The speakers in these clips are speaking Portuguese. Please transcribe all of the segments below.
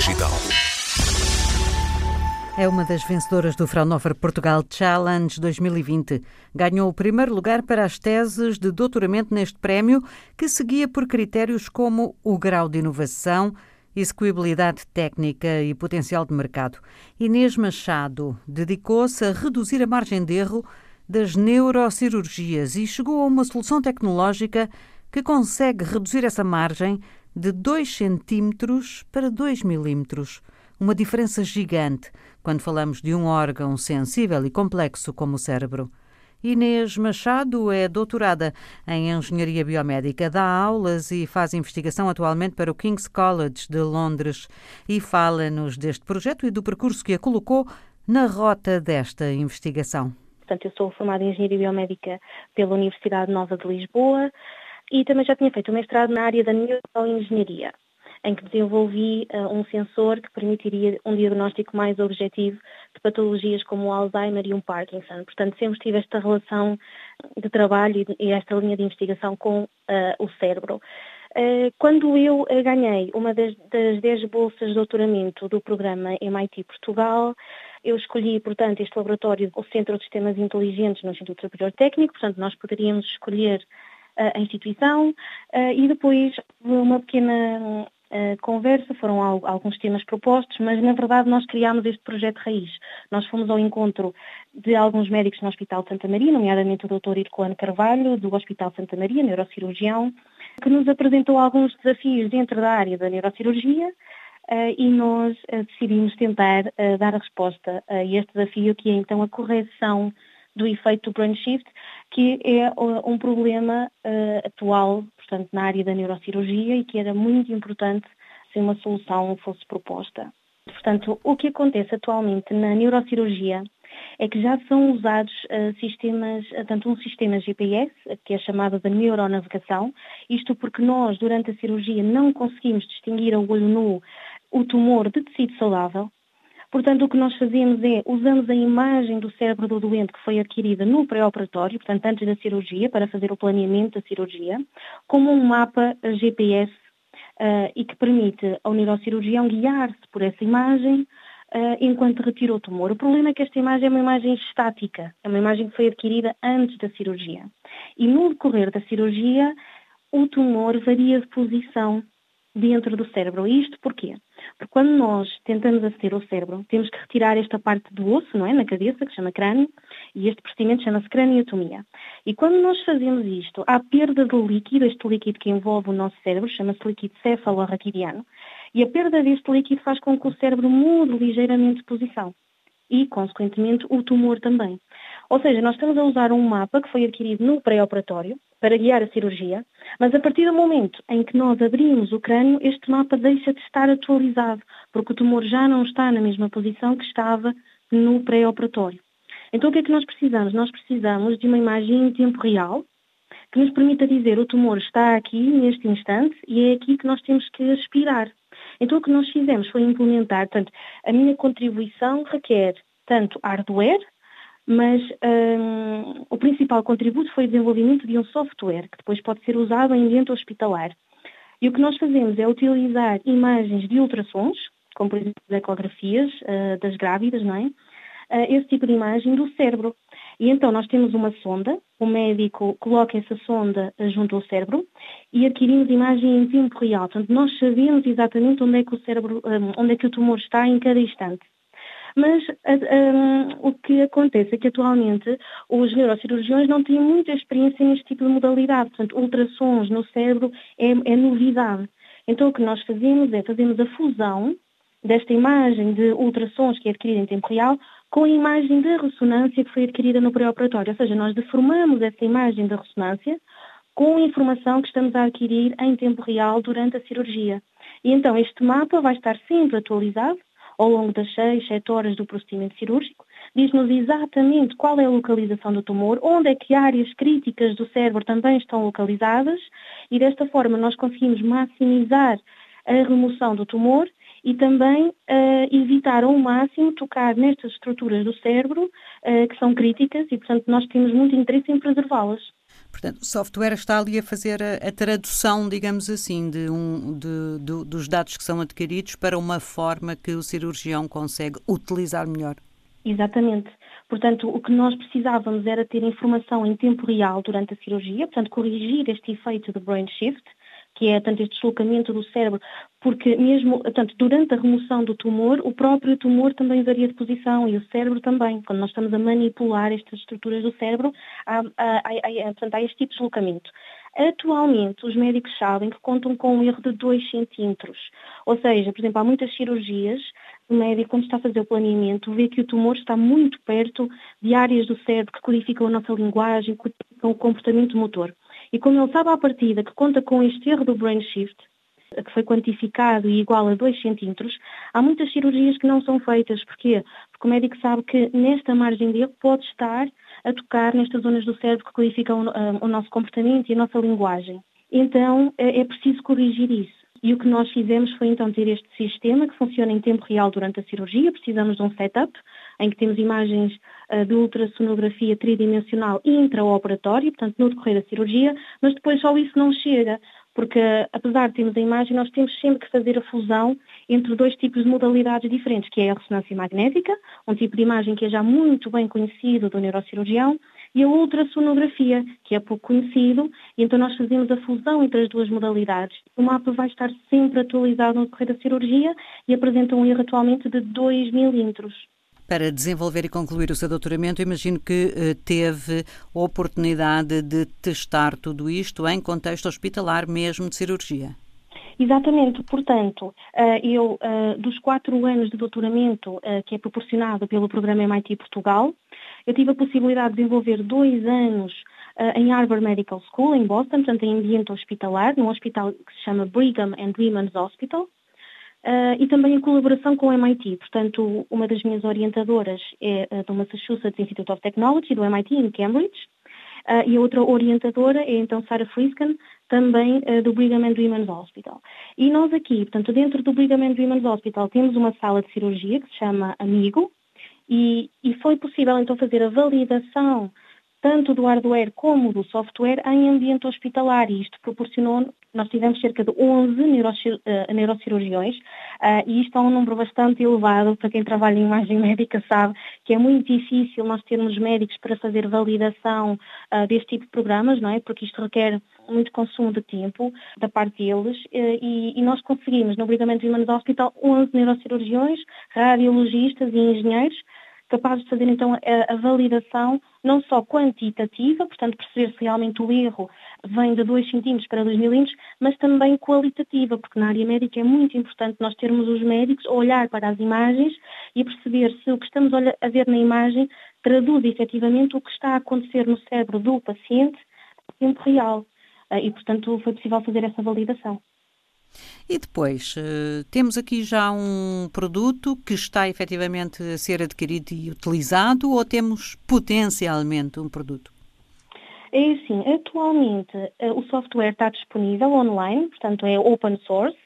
Digital. É uma das vencedoras do Fraunhofer Portugal Challenge 2020. Ganhou o primeiro lugar para as teses de doutoramento neste prémio, que seguia por critérios como o grau de inovação, execuibilidade técnica e potencial de mercado. Inês Machado dedicou-se a reduzir a margem de erro das neurocirurgias e chegou a uma solução tecnológica que consegue reduzir essa margem de 2 centímetros para 2 milímetros. Uma diferença gigante quando falamos de um órgão sensível e complexo como o cérebro. Inês Machado é doutorada em Engenharia Biomédica, dá aulas e faz investigação atualmente para o King's College de Londres e fala-nos deste projeto e do percurso que a colocou na rota desta investigação. Portanto, eu sou formada em Engenharia Biomédica pela Universidade Nova de Lisboa e também já tinha feito o mestrado na área da neuroengenharia em que desenvolvi uh, um sensor que permitiria um diagnóstico mais objetivo de patologias como o Alzheimer e o Parkinson. Portanto, sempre tive esta relação de trabalho e, esta linha de investigação com uh, o cérebro. Uh, quando eu ganhei uma das, das 10 bolsas de doutoramento do programa MIT Portugal, eu escolhi, portanto, este laboratório, o Centro de Sistemas Inteligentes no Instituto Superior Técnico, portanto, nós poderíamos escolher a instituição e depois uma pequena conversa, foram alguns temas propostos, mas na verdade nós criámos este projeto raiz. Nós fomos ao encontro de alguns médicos no Hospital Santa Maria, nomeadamente o Dr. Ircoano Carvalho, do Hospital Santa Maria, neurocirurgião, que nos apresentou alguns desafios dentro da área da neurocirurgia Uh, e nós decidimos tentar dar a resposta a este desafio, que é então a correção do efeito do brain shift, que é um problema atual portanto, na área da neurocirurgia e que era muito importante se uma solução fosse proposta. Portanto, o que acontece atualmente na neurocirurgia é que já são usados uh, sistemas, uh, tanto um sistema GPS, que é chamado de neuronavegação, isto porque nós, durante a cirurgia, não conseguimos distinguir a olho nu o tumor de tecido saudável, Portanto, o que nós fazemos é, usamos a imagem do cérebro do doente que foi adquirida no pré-operatório, portanto, antes da cirurgia, para fazer o planeamento da cirurgia, como um mapa GPS uh, e que permite ao neurocirurgião guiar-se por essa imagem uh, enquanto retira o tumor. O problema é que esta imagem é uma imagem estática, é uma imagem que foi adquirida antes da cirurgia. E no decorrer da cirurgia, o tumor varia de posição dentro do cérebro. E isto porquê? Porque quando nós tentamos aceder ao cérebro, temos que retirar esta parte do osso, não é? Na cabeça, que chama crânio, e este procedimento chama-se craniotomia. E quando nós fazemos isto, há perda de líquido, este líquido que envolve o nosso cérebro, chama-se líquido cefalorraquidiano, e a perda deste líquido faz com que o cérebro mude ligeiramente de posição. E, consequentemente, o tumor também. Ou seja, nós estamos a usar um mapa que foi adquirido no pré-operatório, para guiar a cirurgia, mas a partir do momento em que nós abrimos o crânio, este mapa deixa de estar atualizado, porque o tumor já não está na mesma posição que estava no pré-operatório. Então o que é que nós precisamos? Nós precisamos de uma imagem em tempo real que nos permita dizer o tumor está aqui neste instante e é aqui que nós temos que aspirar. Então o que nós fizemos foi implementar, portanto, a minha contribuição requer tanto hardware mas um, o principal contributo foi o desenvolvimento de um software que depois pode ser usado em ambiente hospitalar. E o que nós fazemos é utilizar imagens de ultrassons, como por exemplo as ecografias uh, das grávidas, não é? Uh, esse tipo de imagem do cérebro. E então nós temos uma sonda, o médico coloca essa sonda junto ao cérebro e adquirimos imagem em tempo real. Portanto, nós sabemos exatamente onde é que o cérebro, um, onde é que o tumor está em cada instante. Mas um, o que acontece é que atualmente os neurocirurgiões não têm muita experiência neste tipo de modalidade. Portanto, ultrassons no cérebro é, é novidade. Então o que nós fazemos é fazemos a fusão desta imagem de ultrassons que é adquirida em tempo real com a imagem de ressonância que foi adquirida no pré-operatório. Ou seja, nós deformamos essa imagem da ressonância com a informação que estamos a adquirir em tempo real durante a cirurgia. E então este mapa vai estar sempre atualizado ao longo das 6, 7 horas do procedimento cirúrgico, diz-nos exatamente qual é a localização do tumor, onde é que áreas críticas do cérebro também estão localizadas e desta forma nós conseguimos maximizar a remoção do tumor e também uh, evitar ao máximo tocar nestas estruturas do cérebro uh, que são críticas e, portanto, nós temos muito interesse em preservá-las. Portanto, o software está ali a fazer a, a tradução, digamos assim, de um, de, dos dados que são adquiridos para uma forma que o cirurgião consegue utilizar melhor. Exatamente. Portanto, o que nós precisávamos era ter informação em tempo real durante a cirurgia, portanto, corrigir este efeito de brain shift, que é tanto este deslocamento do cérebro, porque mesmo tanto durante a remoção do tumor, o próprio tumor também varia de posição e o cérebro também. Quando nós estamos a manipular estas estruturas do cérebro, há, há, há, portanto, há este tipo de deslocamento. Atualmente, os médicos sabem que contam com um erro de 2 centímetros. Ou seja, por exemplo, há muitas cirurgias, o médico, quando está a fazer o planeamento, vê que o tumor está muito perto de áreas do cérebro que codificam a nossa linguagem, codificam o comportamento motor. E como ele sabe à partida que conta com este erro do brain shift, que foi quantificado e igual a 2 centímetros, há muitas cirurgias que não são feitas. Porquê? Porque o médico sabe que nesta margem de erro pode estar a tocar nestas zonas do cérebro que codificam o, o nosso comportamento e a nossa linguagem. Então é, é preciso corrigir isso. E o que nós fizemos foi então ter este sistema que funciona em tempo real durante a cirurgia. Precisamos de um setup em que temos imagens uh, de ultrassonografia tridimensional intraoperatório, portanto no decorrer da cirurgia, mas depois só isso não chega porque apesar de termos a imagem, nós temos sempre que fazer a fusão entre dois tipos de modalidades diferentes, que é a ressonância magnética, um tipo de imagem que é já muito bem conhecido do neurocirurgião, e a ultrassonografia, que é pouco conhecido, e então nós fazemos a fusão entre as duas modalidades. O mapa vai estar sempre atualizado no decorrer da cirurgia e apresenta um erro atualmente de 2 milímetros. Para desenvolver e concluir o seu doutoramento, imagino que eh, teve a oportunidade de testar tudo isto em contexto hospitalar, mesmo de cirurgia. Exatamente, portanto, eh, eu, eh, dos quatro anos de doutoramento que é proporcionado pelo programa MIT Portugal, eu tive a possibilidade de desenvolver dois anos em Harvard Medical School, em Boston, portanto, em ambiente hospitalar, num hospital que se chama Brigham and Women's Hospital, Uh, e também em colaboração com o MIT. Portanto, uma das minhas orientadoras é uh, do Massachusetts Institute of Technology, do MIT, em Cambridge, uh, e a outra orientadora é então Sarah Frisken, também do Brigham and Women's Hospital. E nós aqui, portanto, dentro do Brigham and Women's Hospital temos uma sala de cirurgia que se chama Amigo, e, e foi possível então fazer a validação tanto do hardware como do software em ambiente hospitalar e isto proporcionou, nós tivemos cerca de 11 neurocir, uh, neurocirurgiões uh, e isto é um número bastante elevado para quem trabalha em imagem médica sabe que é muito difícil nós termos médicos para fazer validação uh, deste tipo de programas, não é? Porque isto requer muito consumo de tempo da parte deles e, e nós conseguimos no Brigamento Humanos Hospital 11 neurocirurgiões, radiologistas e engenheiros capazes de fazer então a, a, validação não só quantitativa, portanto perceber se realmente o erro vem de 2 cm para 2 milímetros, mas também qualitativa, porque na área médica é muito importante nós termos os médicos a olhar para as imagens e perceber se o que estamos a ver na imagem traduz efetivamente o que está a acontecer no cérebro do paciente em tempo real. Eh, e, portanto, foi possível fazer essa validação. E depois, uh, temos aqui já um produto que está efetivamente a ser adquirido e utilizado ou temos potencialmente um produto? É assim, atualmente uh, o software está disponível online, portanto é open source,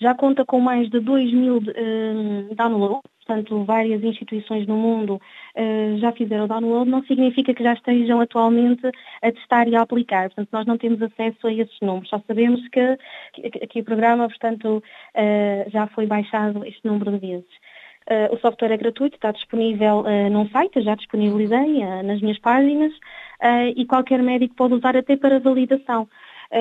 já conta com mais de 2 mil uh, downloads, portanto várias instituições no mundo uh, já fizeram o download, não significa que já estejam atualmente a testar e a aplicar. Portanto, nós não temos acesso a esses números, só sabemos que, que, que o programa, portanto, uh, já foi baixado este número de vezes. Uh, o software é gratuito, está disponível num site, já disponibilizei nas minhas páginas e qualquer médico pode usar até para validação.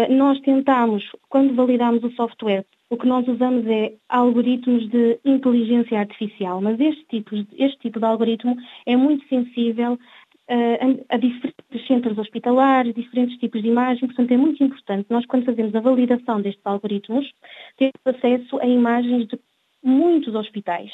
Nós tentamos, quando validamos o software, o que nós usamos é algoritmos de inteligência artificial, mas este tipo, este tipo de algoritmo é muito sensível uh, a, a, diferentes centros hospitalares, diferentes tipos de imagem, portanto é muito importante nós quando fazemos a validação destes algoritmos termos acesso a imagens de muitos hospitais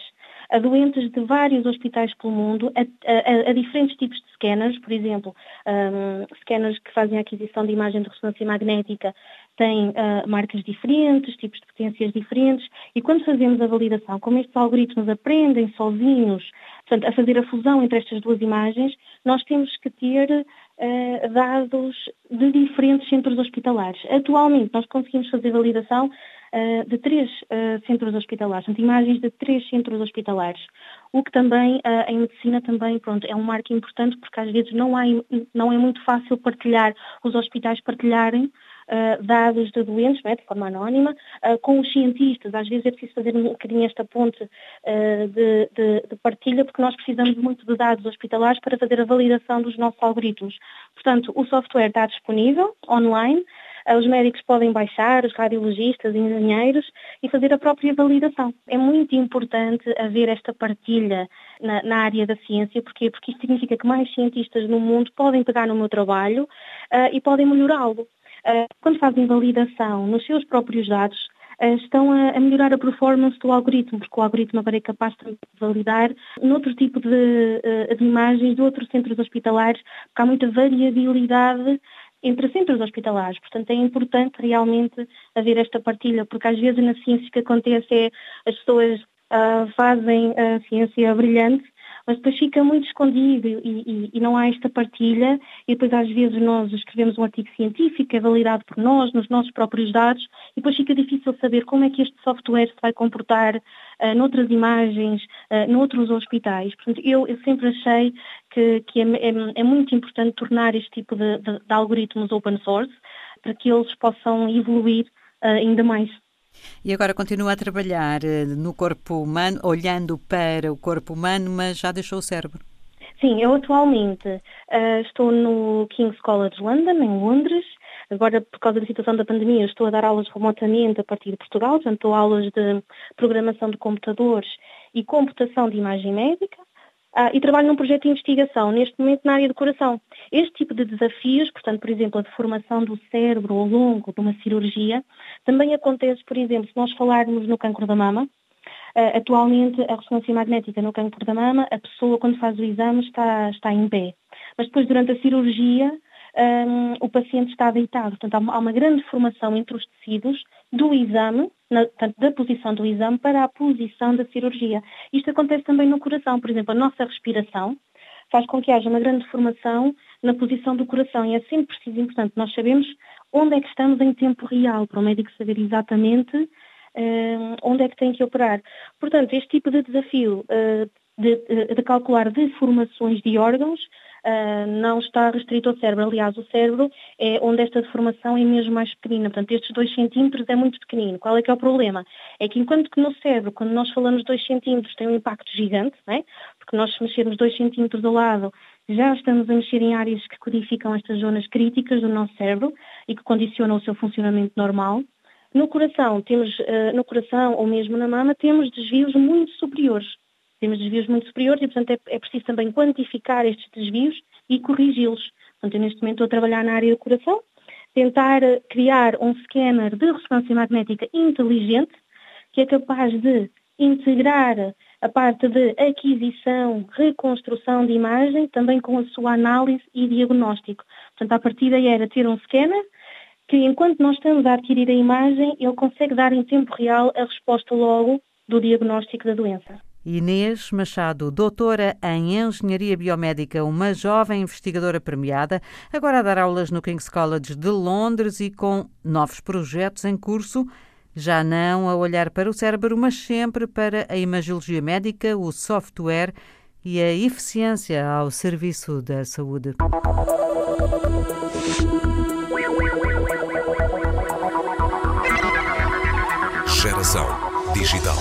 a doentes de vários hospitais pelo mundo, a, a, a diferentes tipos de scanners, por exemplo, um, scanners que fazem a aquisição de imagem de ressonância magnética têm uh, marcas diferentes, tipos de potências diferentes, e quando fazemos a validação, como estes algoritmos aprendem sozinhos, portanto, a fazer a fusão entre estas duas imagens, nós temos que ter uh, dados de diferentes centros hospitalares. Atualmente, nós conseguimos fazer validação uh, de três uh, centros hospitalares, portanto, imagens de três centros hospitalares, o que também uh, em medicina também pronto, é um marco importante porque às vezes não, há, não é muito fácil partilhar, os hospitais partilharem uh, dados de doentes, é, de forma anónima, uh, com os cientistas. Às vezes é preciso fazer um bocadinho esta ponte uh, de, de, de, partilha, porque nós precisamos muito de dados hospitalares para fazer a validação dos nossos algoritmos. Portanto, o software está disponível online, os médicos podem baixar, os radiologistas, engenheiros e fazer a própria validação. É muito importante haver esta partilha na, na área da ciência, porque porque isto significa que mais cientistas no mundo podem pegar no meu trabalho uh, e podem melhorá-lo. Eh, quando fazem validação nos seus próprios dados, estão a, melhorar a performance do algoritmo, porque o algoritmo agora é capaz de validar noutro tipo de, de imagens de outros centros hospitalares, porque há muita variabilidade entre centros hospitalares. Portanto, é importante realmente haver esta partilha, porque às vezes na ciência o que acontece é as pessoas uh, fazem a ciência brilhante mas depois fica muito escondido e, e, e, não há esta partilha e depois às vezes nós escrevemos um artigo científico, é validado por nós, nos nossos próprios dados, e depois fica difícil saber como é que este software se vai comportar uh, noutras imagens, uh, noutros hospitais. Portanto, eu, eu sempre achei que, que é, é, é, muito importante tornar este tipo de, de, de algoritmos open source para que eles possam evoluir uh, ainda mais. E agora continua a trabalhar eh, no corpo humano, olhando para o corpo humano, mas já deixou o cérebro. Sim, eu atualmente uh, estou no King's College London, em Londres. Agora, por causa da situação da pandemia, estou a dar aulas remotamente a partir de Portugal, portanto, dou aulas de programação de computadores e computação de imagem médica. Uh, e trabalho num projeto de investigação, neste momento na área do coração. Este tipo de desafios, portanto, por exemplo, a deformação do cérebro ao longo de uma cirurgia, também acontece, por exemplo, se nós falarmos no cancro da mama, uh, atualmente a ressonância magnética no cancro da mama, a pessoa quando faz o exame está, está em pé. Mas depois, durante a cirurgia, um, o paciente está deitado. Portanto, há uma grande formação entre os tecidos do exame, na, portanto, da posição do exame para a posição da cirurgia. Isto acontece também no coração. Por exemplo, a nossa respiração faz com que haja uma grande formação na posição do coração e é sempre preciso importante nós sabemos onde é que estamos em tempo real, para o médico saber exatamente onde é que tem que operar. Portanto, este tipo de desafio uh, de, de, calcular deformações de órgãos uh, não está restrito ao cérebro. Aliás, o cérebro é onde esta deformação é mesmo mais pequenina. Portanto, estes 2 centímetros é muito pequenino. Qual é que é o problema? É que enquanto que no cérebro, quando nós falamos 2 centímetros, tem um impacto gigante, não é? porque nós se mexermos 2 centímetros ao lado, já estamos a mexer em áreas que codificam estas zonas críticas do nosso cérebro e que condicionam o seu funcionamento normal. No coração, temos, uh, no coração ou mesmo na mama, temos desvios muito superiores temos desvios muito superiores e, portanto, é, é preciso também quantificar estes desvios e corrigi-los. Portanto, eu neste momento estou a trabalhar na área do coração, tentar criar um scanner de ressonância magnética inteligente que é capaz de integrar a parte de aquisição, reconstrução de imagem, também com a sua análise e diagnóstico. Portanto, a partida era ter um scanner que, enquanto nós estamos a adquirir a imagem, ele consegue dar em tempo real a resposta logo do diagnóstico da doença. Inês Machado, doutora em Engenharia Biomédica, uma jovem investigadora premiada, agora a dar aulas no King's College de Londres e com novos projetos em curso, já não a olhar para o cérebro, mas sempre para a imagiologia médica, o software e a eficiência ao serviço da saúde. Geração Digital.